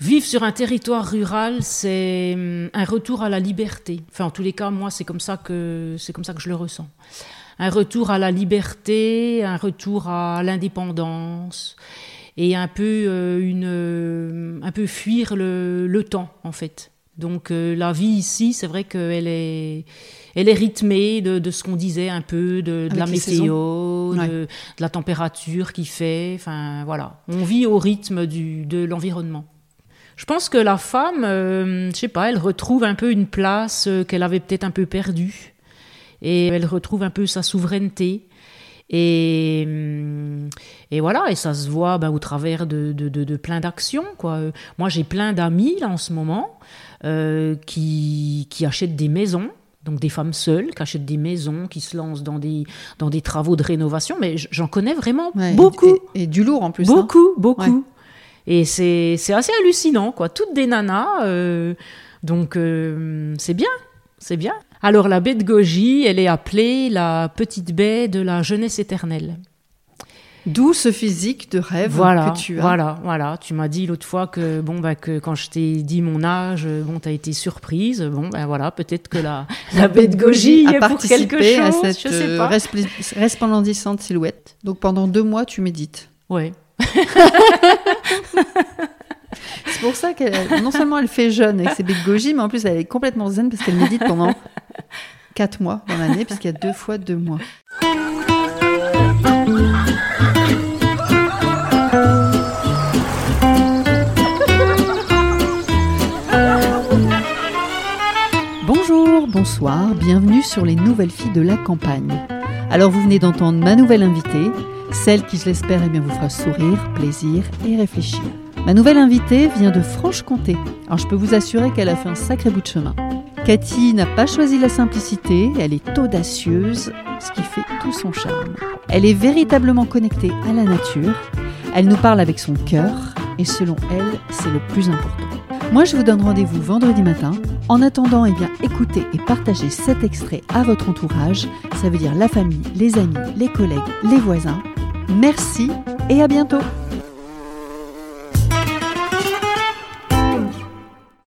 Vivre sur un territoire rural, c'est hum, un retour à la liberté. Enfin, en tous les cas, moi, c'est comme ça que c'est comme ça que je le ressens. Un retour à la liberté, un retour à l'indépendance et un peu euh, une, euh, un peu fuir le, le temps en fait. Donc euh, la vie ici, c'est vrai qu'elle est, elle est rythmée de, de ce qu'on disait un peu, de, de la météo, Ouais. de, de la température qu'il fait. Enfin voilà, on vit au rythme du, de l'environnement. Je pense que la femme, euh, je sais pas, elle retrouve un peu une place euh, qu'elle avait peut-être un peu perdue, et elle retrouve un peu sa souveraineté. Et, hum, et voilà, et ça se voit ben, au travers de, de, de, de plein d'actions. quoi. Euh, Moi, j'ai plein d'amis là en ce moment euh, qui, qui achètent des maisons. Donc des femmes seules qui achètent des maisons, qui se lancent dans des, dans des travaux de rénovation, mais j'en connais vraiment Ouais, beaucoup. Et, et du lourd en plus. hein. Beaucoup, beaucoup. Ouais. Et c'est assez hallucinant, quoi. Toutes des nanas. euh, donc, euh, c'est bien. C'est bien. Alors, la baie de Goji, elle est appelée la petite baie de la jeunesse éternelle. D'où ce physique de rêve Voilà, que tu as. voilà, voilà. Tu m'as dit l'autre fois que, bon, bah, que quand je t'ai dit mon âge, euh, bon, t'as été surprise. Bon, ben voilà, peut-être que la, la baie de Goji a est pour quelque participé chose. à cette je sais pas. resplendissante silhouette. Donc pendant deux mois, tu médites. Ouais. C'est pour ça qu'elle, non seulement elle fait jeune avec ses de goji, mais en plus elle est complètement zen parce qu'elle médite pendant quatre mois dans l'année, puisqu'il y a deux fois deux mois. Bonjour, bonsoir, bienvenue sur les nouvelles filles de la campagne. Alors vous venez d'entendre ma nouvelle invitée, celle qui je l'espère eh vous fera sourire, plaisir et réfléchir. Ma nouvelle invitée vient de Franche-Comté. Alors je peux vous assurer qu'elle a fait un sacré bout de chemin. Cathy n'a pas choisi la simplicité, elle est audacieuse, ce qui fait tout son charme. Elle est véritablement connectée à la nature, elle nous parle avec son cœur, et selon elle, c'est le plus important. Moi, je vous donne rendez-vous vendredi matin. En attendant, eh écoutez et partagez cet extrait à votre entourage. Ça veut dire la famille, les amis, les collègues, les voisins. Merci et à bientôt